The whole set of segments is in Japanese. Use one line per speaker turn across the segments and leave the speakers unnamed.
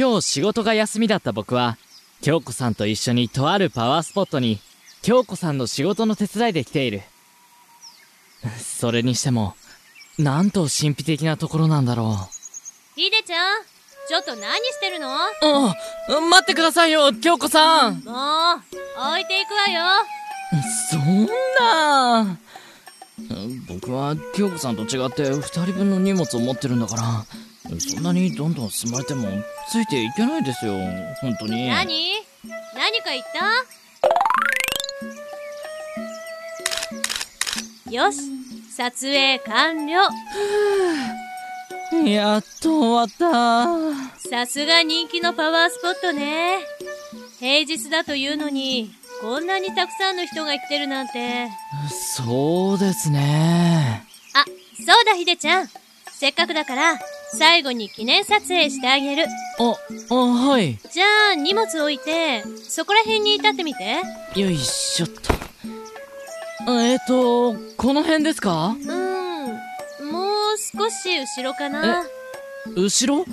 今日仕事が休みだった僕は、京子さんと一緒にとあるパワースポットに、京子さんの仕事の手伝いで来ている。それにしても、なんと神秘的なところなんだろう。
ひでちゃん、ちょっと何してるの？
あ、待ってくださいよ、京子さん
もう、置いていくわよ。
そんな僕は京子さんと違って二人分の荷物を持ってるんだからそんなにどんどん進まれてもついていけないですよ。本当に。
何？何か言った？よし撮影完了。
やっと終わった。
さすが人気のパワースポットね。平日だというのにこんなにたくさんの人が来てるなんて。
そうですね。
あそうだひでちゃん。せっかくだから最後に記念撮影してあげる。
ああはい。
じゃあ荷物置いてそこら辺に立ってみて。
よいしょっと。えっ、ー、とこの辺ですか？
うん。もう少し後ろかな。
後ろ？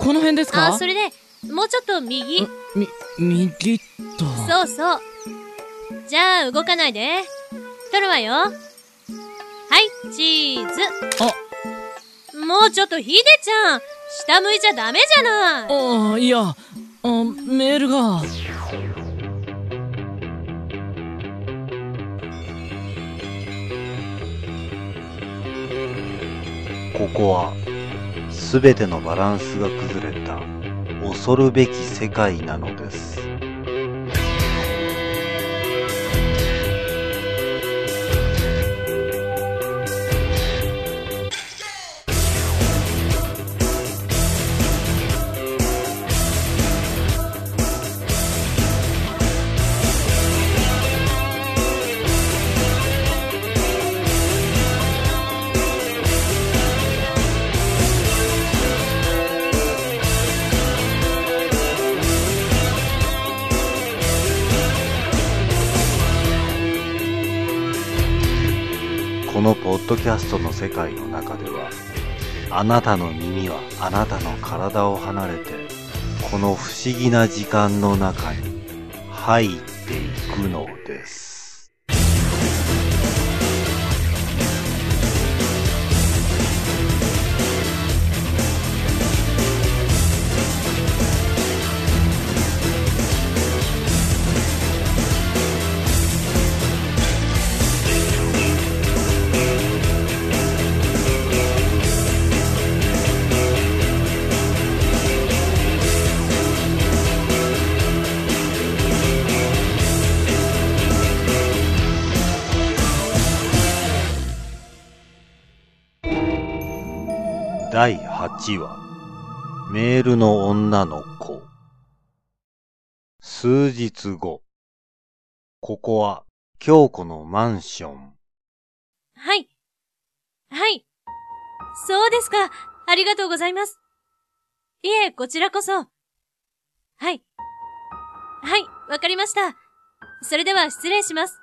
この辺ですか？
あそれでもうちょっと右。
み右と。
そうそう。じゃあ動かないで。撮るわよ。はいチーズ。
あ
もうちょっとひでちゃん下向いちゃダメじゃない
ああいやあメールが
ここは全てのバランスが崩れた恐るべき世界なのです。このポッドキャストの世界の中では、あなたの耳はあなたの体を離れて、この不思議な時間の中に入っていくのです。第8話。メールの女の子。数日後。ここは京子のマンション。
はい。はい。そうですか。ありがとうございます。いえこちらこそ。はい。はい。わかりました。それでは失礼します。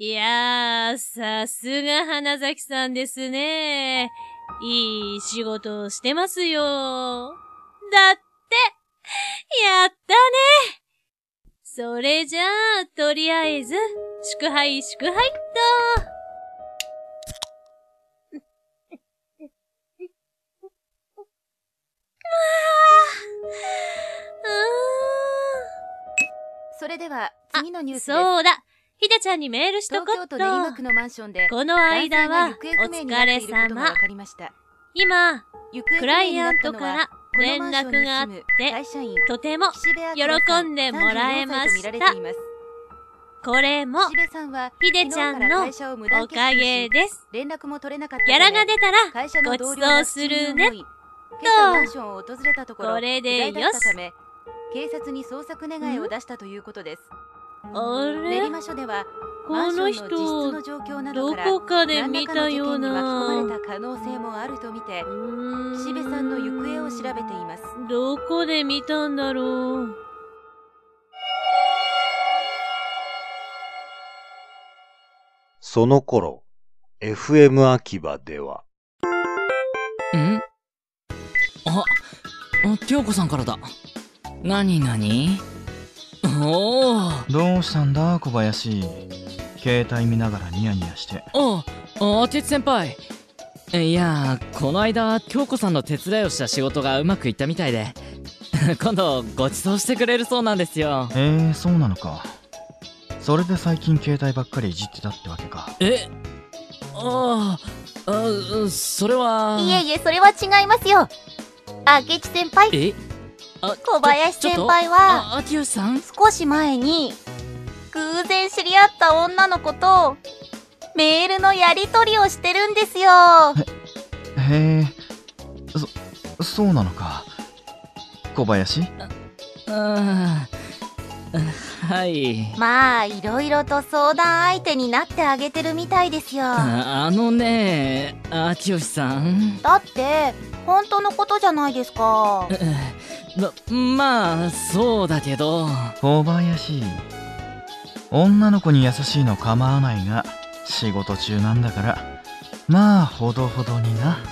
いやー、さすが花崎さんですね。いい仕事をしてますよ。だって、やったねそれじゃあ、とりあえず、祝杯祝杯っと。
それでは、次のニュース。
そうだひでちゃんにメールしとこっと。この間は、お疲れ様。今、クライアントから連絡があって、とても喜んでもらえました。これも、ひでちゃんのおかげです。ギャラが出たら、ごちそうするね。と、これでよし。
警察に捜索願いを出したということです。
あれ？
練馬署では
この人どこかで見たような。
巻き込まれた可能性もあるとみて岸辺さんの行方を調べています。
どこで見たんだろう？
その頃 FM 秋葉では。
んあ京子さんからだ。何何おお。
どうしたんだ小林携帯見ながらニヤニヤして
あ、あてつ先輩。いや、この間、京子さんの手伝いをした仕事がうまくいったみたいで、今度ご馳走してくれるそうなんですよ。
えー、そうなのかそれで最近携帯ばっかりいじってたってわけか
えああ、それは。
いえいえ、それは違いますよ。明智先輩、
え
小林先輩は
あ、秋吉さん？
少し前に、偶然知り合った女の子と、メールのやり取りをしてるんですよ。
へえそそうなのか小林？
あーはい。
まあ、いろいろと相談相手になってあげてるみたいですよ。
ああのね、秋吉さん。
だって、本当のことじゃないですか。
ま、まあ、そうだけど。
小林女の子に優しいの構わないが仕事中なんだからまあほどほどにな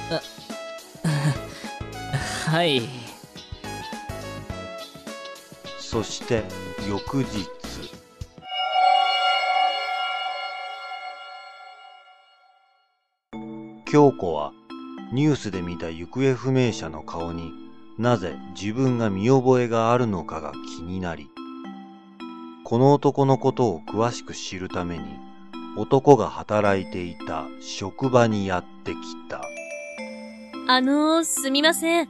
はい。
そして翌日京子はニュースで見た行方不明者の顔になぜ自分が見覚えがあるのかが気になりこの男のことを詳しく知るために男が働いていた職場にやってきた
あのー、すみません。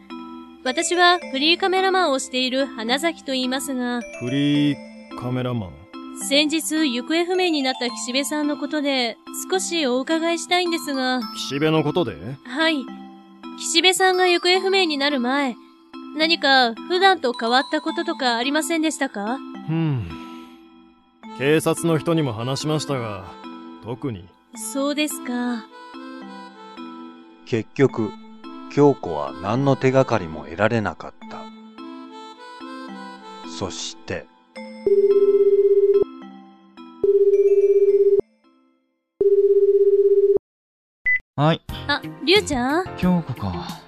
私はフリーカメラマンをしている花崎と言いますが、
フリーカメラマン？
先日行方不明になった岸辺さんのことで少しお伺いしたいんですが、
岸辺のことで？
はい。岸辺さんが行方不明になる前、何か普段と変わったこととかありませんでしたか？
うん。警察の人にも話しましたが特に。
そうですか。
結局京子は何の手がかりも得られなかった。そして。
はい。
あ、りゅうちゃん？
京子か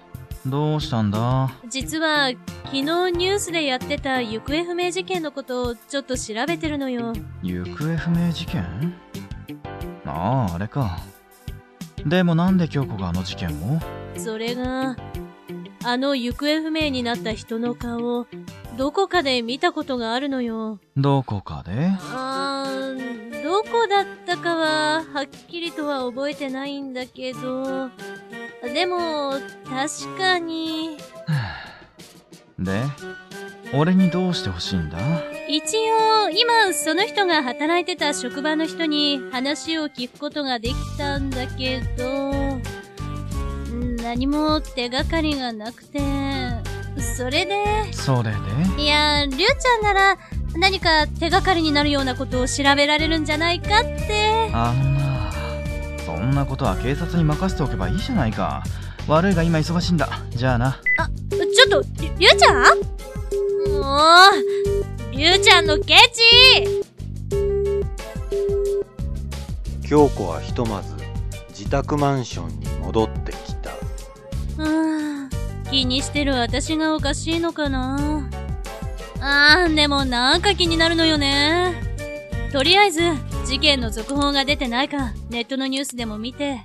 どうしたんだ？
実は、昨日ニュースでやってた行方不明事件のことをちょっと調べてるのよ。
行方不明事件？あああれか。でもなんで京子があの事件を？
それが、あの行方不明になった人の顔、どこかで見たことがあるのよ。
どこかで？
あー、どこだったかは、はっきりとは覚えてないんだけど、でも、確かに、
で俺にどうしてほしいんだ？
一応、今、その人が働いてた職場の人に話を聞くことができたんだけど、何も手がかりがなくて、それで、
それで？
いや、りゅうちゃんなら、何か手がかりになるようなことを調べられるんじゃないかって。
あのなそんなことは警察に任せておけばいいじゃないか。悪いが今忙しいんだ。じゃあな。
ちょっと、りりゅうちゃん？もう、りゅうちゃんのケチ！
京子はひとまず自宅マンションに戻ってきた。
うーん、気にしてる私がおかしいのかな？あー、でもなんか気になるのよね。とりあえず、事件の続報が出てないか、ネットのニュースでも見て。ん？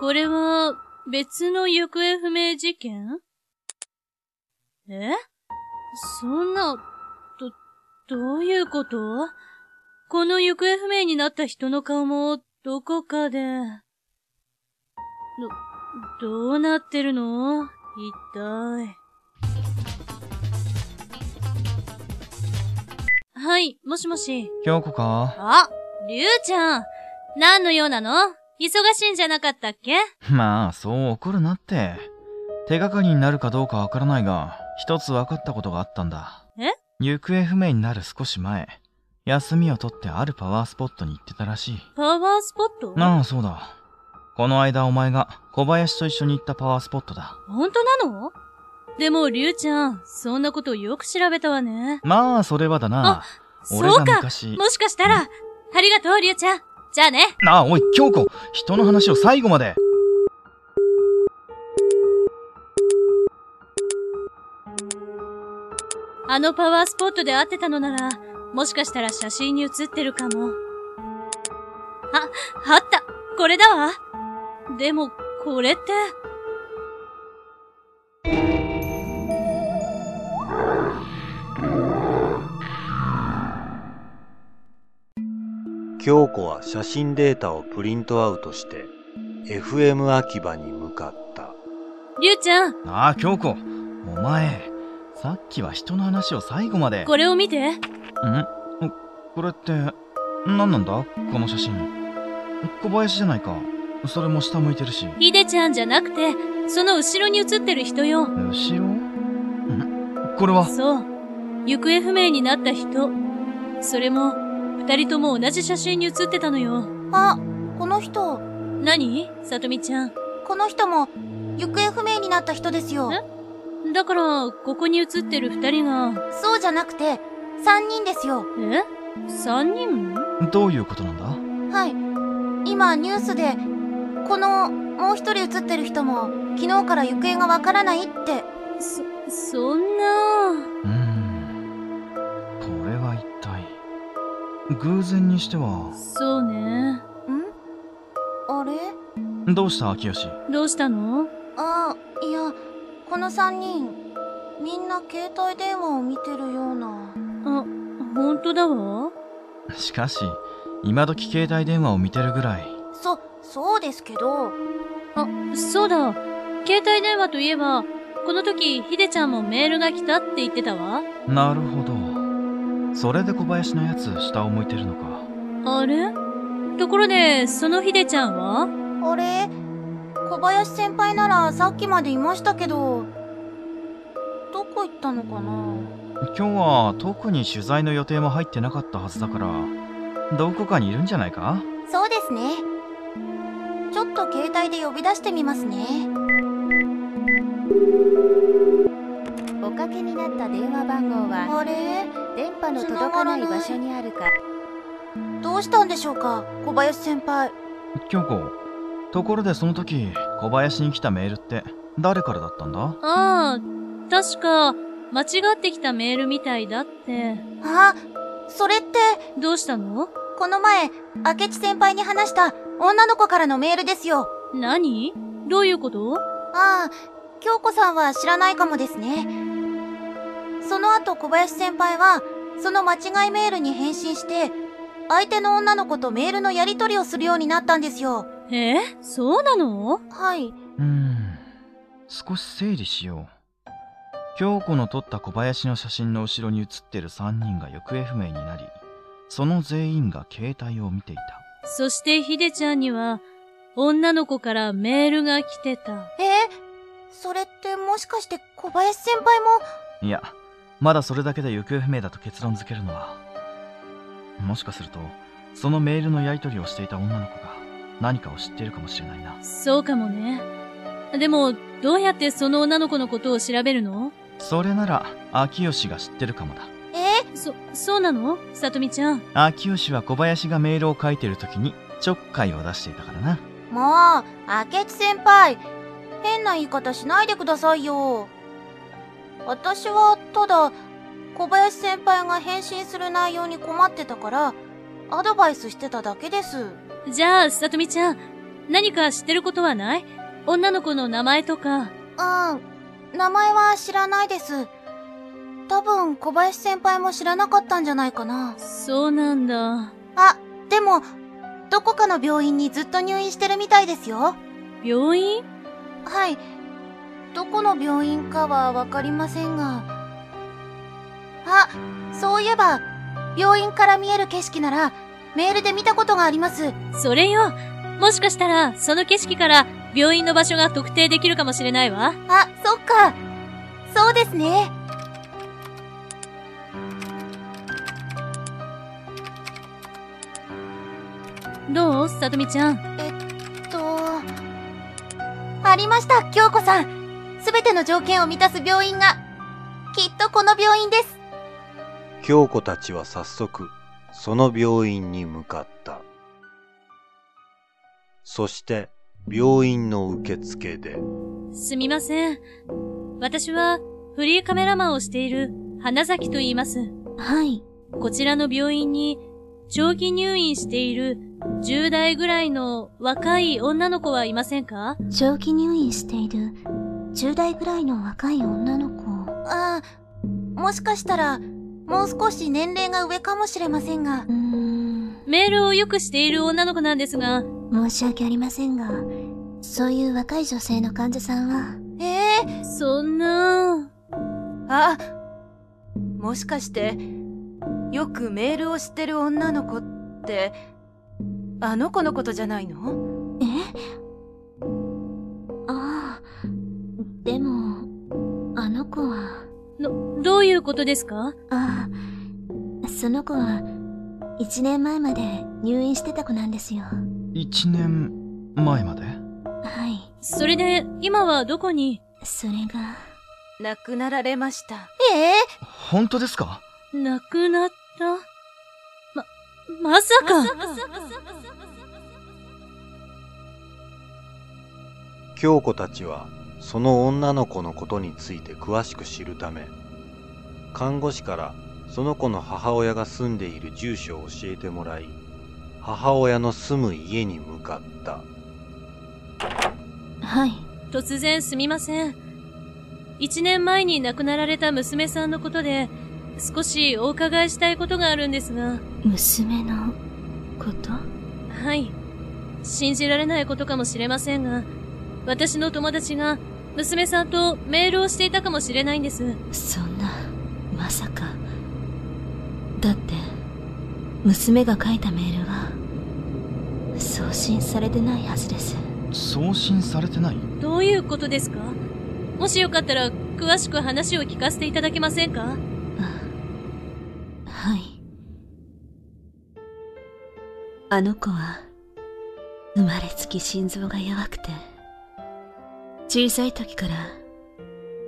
これは、別の行方不明事件？え？そんな、ど、どういうこと？この行方不明になった人の顔も、どこかで。ど、どうなってるの？一体。はい、もしもし。
京子か？
あ、りゅうちゃん。何の用なの？忙しいんじゃなかったっけ？
まあそう怒るなって。手がかりになるかどうかわからないが一つ分かったことがあったんだ。
え？
行方不明になる少し前。休みを取ってあるパワースポットに行ってたらしい。
パワースポット？
ああそうだ。この間お前が小林と一緒に行ったパワースポットだ。
本当なの？でも、りゅうちゃん、そんなことよく調べたわね。
まあ、それはだな。あ、
そうか。もしかしたら、ありがとう、りゅうちゃん。じゃあね。
なあ、おい、京子。人の話を最後まで。
あのパワースポットで会ってたのなら、もしかしたら写真に写ってるかも。あ、あったこれだわでも、これって。
京子は写真データをプリントアウトして FM 秋葉に向かった。
りゅうちゃん、
ああ京子。お前さっきは人の話を最後まで。
これを見て。
ん？これって何なんだ？この写真。小林じゃないか。それも下向いてるし。
ひでちゃんじゃなくて、その後ろに写ってる人よ。
後ろ？ん？これは？
そう。行方不明になった人。それも、二人とも同じ写真に写ってたのよ。
あ、この人、
何？さとみちゃん。
この人も、行方不明になった人ですよ。
え？だから、ここに写ってる二人が、
そうじゃなくて、三人ですよ。
え？三人
どういうことなんだ？
はい。今、ニュースで、この、もう一人写ってる人も、昨日から行方がわからないって。
そ、そんな。
うーん？偶然にしては
そうね。
ん？あれ？
どうした秋吉？
どうしたの？
ああ、いや、この三人、みんな携帯電話を見てるような。
あ、ほんとだわ。
しかし今時携帯電話を見てるぐらい
そ、そうですけど、
あ、そうだ。携帯電話といえば、この時、ひでちゃんもメールが来たって言ってたわ。
なるほどそれで小林のやつ下を向いてるのか。
あれ？ところで、そのひでちゃんは？
あれ？小林先輩ならさっきまでいましたけど、どこ行ったのかな？
今日は特に取材の予定も入ってなかったはずだからどこかにいるんじゃないか？
そうですね。ちょっと携帯で呼び出してみますね。
おかけになった電話番号は
あれ？
電波の届かない場所にあるか
どうしたんでしょうか小林先輩。
京子ところでその時小林に来たメールって誰からだったんだ？
ああ、確か、間違ってきたメールみたいだって。
あ、それって、
どうしたの？
この前、明智先輩に話した女の子からのメールですよ。
何？どういうこと？
ああ、京子さんは知らないかもですね。その後小林先輩は、その間違いメールに返信して、相手の女の子とメールのやり取りをするようになったんですよ。
え？そうなの？
はい。
うーん。少し整理しよう。京子の撮った小林の写真の後ろに写ってる3人が行方不明になりその全員が携帯を見ていた。
そしてひでちゃんには、女の子からメールが来てた。
え？それってもしかして小林先輩も、
いやまだそれだけで行方不明だと結論付けるのはもしかするとそのメールのやり取りをしていた女の子が何かを知っているかもしれないな
そうかもね。でも、どうやってその女の子のことを調べるの？
それなら秋吉が知ってるかもだ
え？
そ、そうなの？さとみちゃん。
秋吉は小林がメールを書いてる時にちょっかいを出していたからな
もう、明智先輩、変な言い方しないでくださいよ。私は、ただ、小林先輩が返信する内容に困ってたから、アドバイスしてただけです。
じゃあ、さとみちゃん、何か知ってることはない？女の子の名前とか。
うん、名前は知らないです。多分、小林先輩も知らなかったんじゃないかな。
そうなんだ。
あ、でも、どこかの病院にずっと入院してるみたいですよ。
病院？
はい。どこの病院かはわかりませんが。あ、そういえば、病院から見える景色なら、メールで見たことがあります。
それよ。もしかしたら、その景色から病院の場所が特定できるかもしれないわ。
あ、そっか。そうですね。
どう？さとみちゃん。
えっと、ありました、京子さん。すべての条件を満たす病院が、きっとこの病院です。
京子たちは早速、その病院に向かった。そして、病院の受付で、
すみません。私は、フリーカメラマンをしている花崎と言います。
はい。
こちらの病院に長期入院している10代ぐらいの若い女の子はいませんか？
長期入院している10代ぐらいの若い女の子。ああ、もしかしたら、もう少し年齢が上かもしれませんが。ん。
メールをよくしている女の子なんですが、
申し訳ありませんが、そういう若い女性の患者さんは。ええ
そんな
あ、もしかして、よくメールをしてる女の子って、あの子のことじゃないの？
え？子は、
ど、どういうことですか？
ああ、その子は、一年前まで入院してた子なんですよ。
1年前まで？
はい。
それで、今はどこに？
それが、
亡くなられました。
ええ？
本当ですか？
亡くなった？ま、まさか。
京子たちはその女の子のことについて詳しく知るため看護師からその子の母親が住んでいる住所を教えてもらい母親の住む家に向かった
はい。
突然すみません。一年前に亡くなられた娘さんのことで、少しお伺いしたいことがあるんですが。
娘のこと？
はい。信じられないことかもしれませんが、私の友達が娘さんとメールをしていたかもしれないんです。
そんな、まさか。だって、娘が書いたメールは、送信されてないはずです。
送信されてない？
どういうことですか？もしよかったら、詳しく話を聞かせていただけませんか？
はい。あの子は、生まれつき心臓が弱くて、小さい時から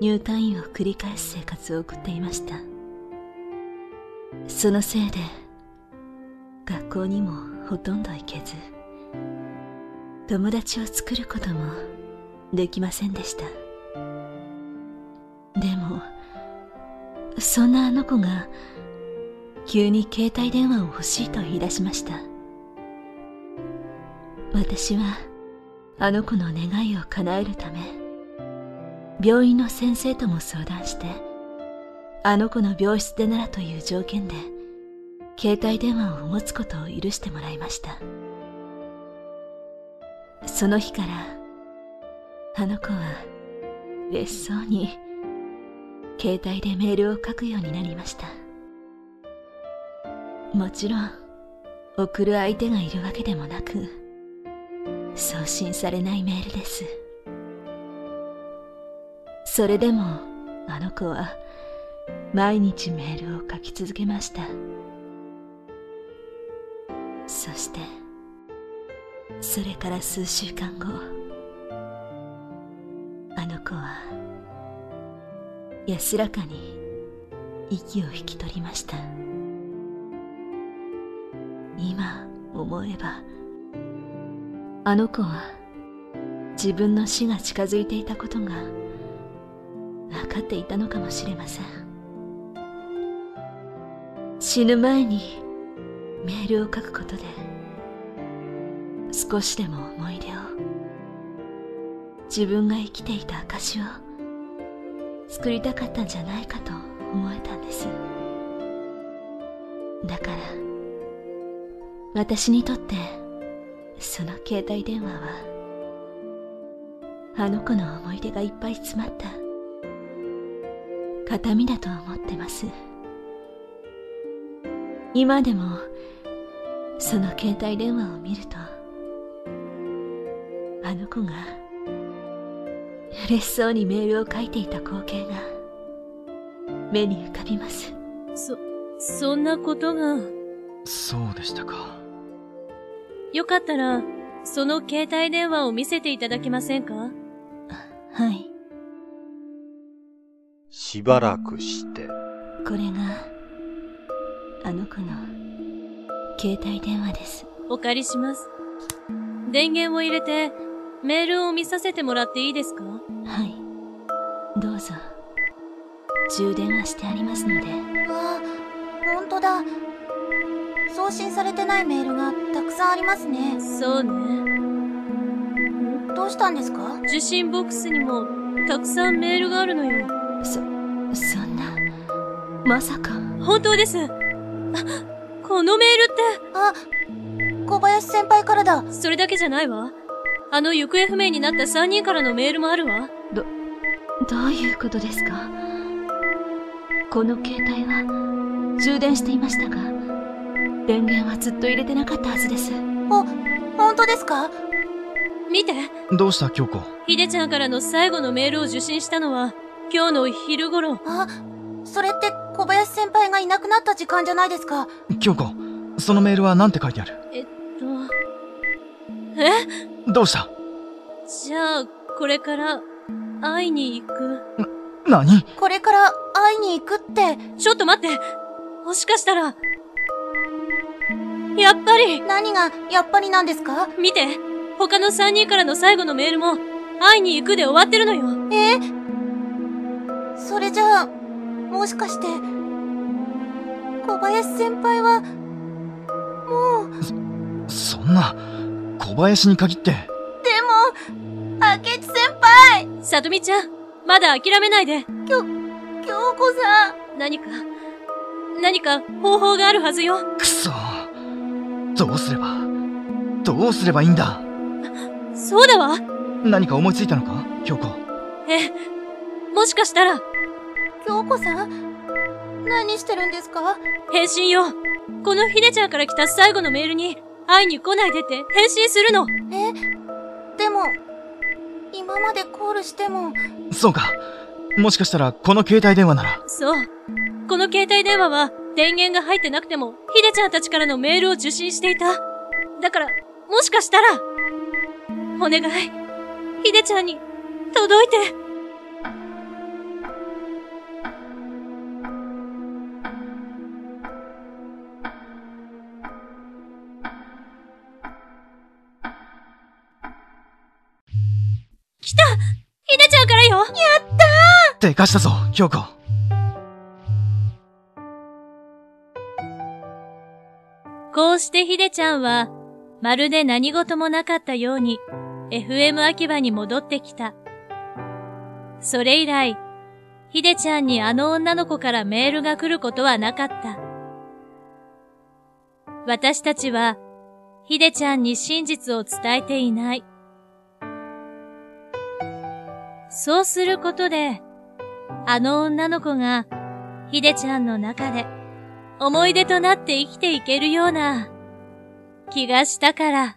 入退院を繰り返す生活を送っていました。そのせいで、学校にもほとんど行けず、友達を作ることもできませんでした。でも、そんなあの子が、急に携帯電話を欲しいと言い出しました。私は、あの子の願いを叶えるため、病院の先生とも相談して、あの子の病室でならという条件で、携帯電話を持つことを許してもらいました。その日から、あの子は、嬉しそうに、携帯でメールを書くようになりました。もちろん、送る相手がいるわけでもなく、送信されないメールです。それでも、あの子は、毎日メールを書き続けました。そして、それから数週間後、あの子は、安らかに息を引き取りました。今思えば、あの子は自分の死が近づいていたことが分かっていたのかもしれません。死ぬ前にメールを書くことで少しでも思い出を自分が生きていた証を作りたかったんじゃないかと思えたんですだから私にとってその携帯電話はあの子の思い出がいっぱい詰まった形見だと思ってます。今でもその携帯電話を見るとあの子が嬉しそうにメールを書いていた光景が目に浮かびます。
そ、そんなことが。
そうでしたか
よかったら、その携帯電話を見せていただけませんか？
はい。
しばらくして。
これがあの子の携帯電話です。
お借りします。電源を入れて、メールを見させてもらっていいですか？
はい。どうぞ。充電はしてありますので。
わあ本当だ送信されてないメールがたくさんありますね
そうね。
どうしたんですか？
受信ボックスにもたくさんメールがあるのよ。
そそんなまさか
本当です。あこのメールっ
あ小林先輩からだ
て、それだけじゃないわ。あの行方不明になった3人からのメールもあるわ。
どういうことですか？この携帯は充電していましたが電源はずっと入れてなかったはずです。
ほ本当ですか？
見て、
どうした京子？
ひでちゃんからの最後のメールを受信したのは、今日の昼頃。
あそれって小林先輩がいなくなった時間じゃないですか？
京子そのメールは何て書いてある？
えっと、え？
どうした？
じゃあ、これから、会いに行く？
何？
これから会いに行くって。
ちょっと待って。もしかしたら、やっぱり。
何がやっぱりなんですか？
見て。他の3人からの最後のメールも、会いに行くで終わってるのよ。
え？それじゃあもしかして小林先輩はもう。
そんな小林に限って。
でも明智先輩。
さとみちゃん、まだ諦めないで。
京子さん。
何か、何か方法があるはずよ。
くそどうすればどうすればいいんだ？
そうだわ。
何か思いついたのか？京子。
ええ、もしかしたら、
京子さん何してるんですか？
返信よ。このひでちゃんから来た最後のメールに、会いに来ないでって返信するの。
えでも今までコールしても。
そうか。もしかしたらこの携帯電話なら。
そう。この携帯電話は電源が入ってなくても、ひでちゃんたちからのメールを受信していた。だから、もしかしたら、お願い、ひでちゃんに届いて。来た！ひでちゃんからよ。やったー！
でかしたぞ京子。
こうしてひでちゃんは、まるで何事もなかったように、FM 秋葉に戻ってきた。それ以来、ひでちゃんにあの女の子からメールが来ることはなかった。私たちは、ひでちゃんに真実を伝えていない。そうすることで、あの女の子が、ひでちゃんの中で、思い出となって生きていけるような気がしたから。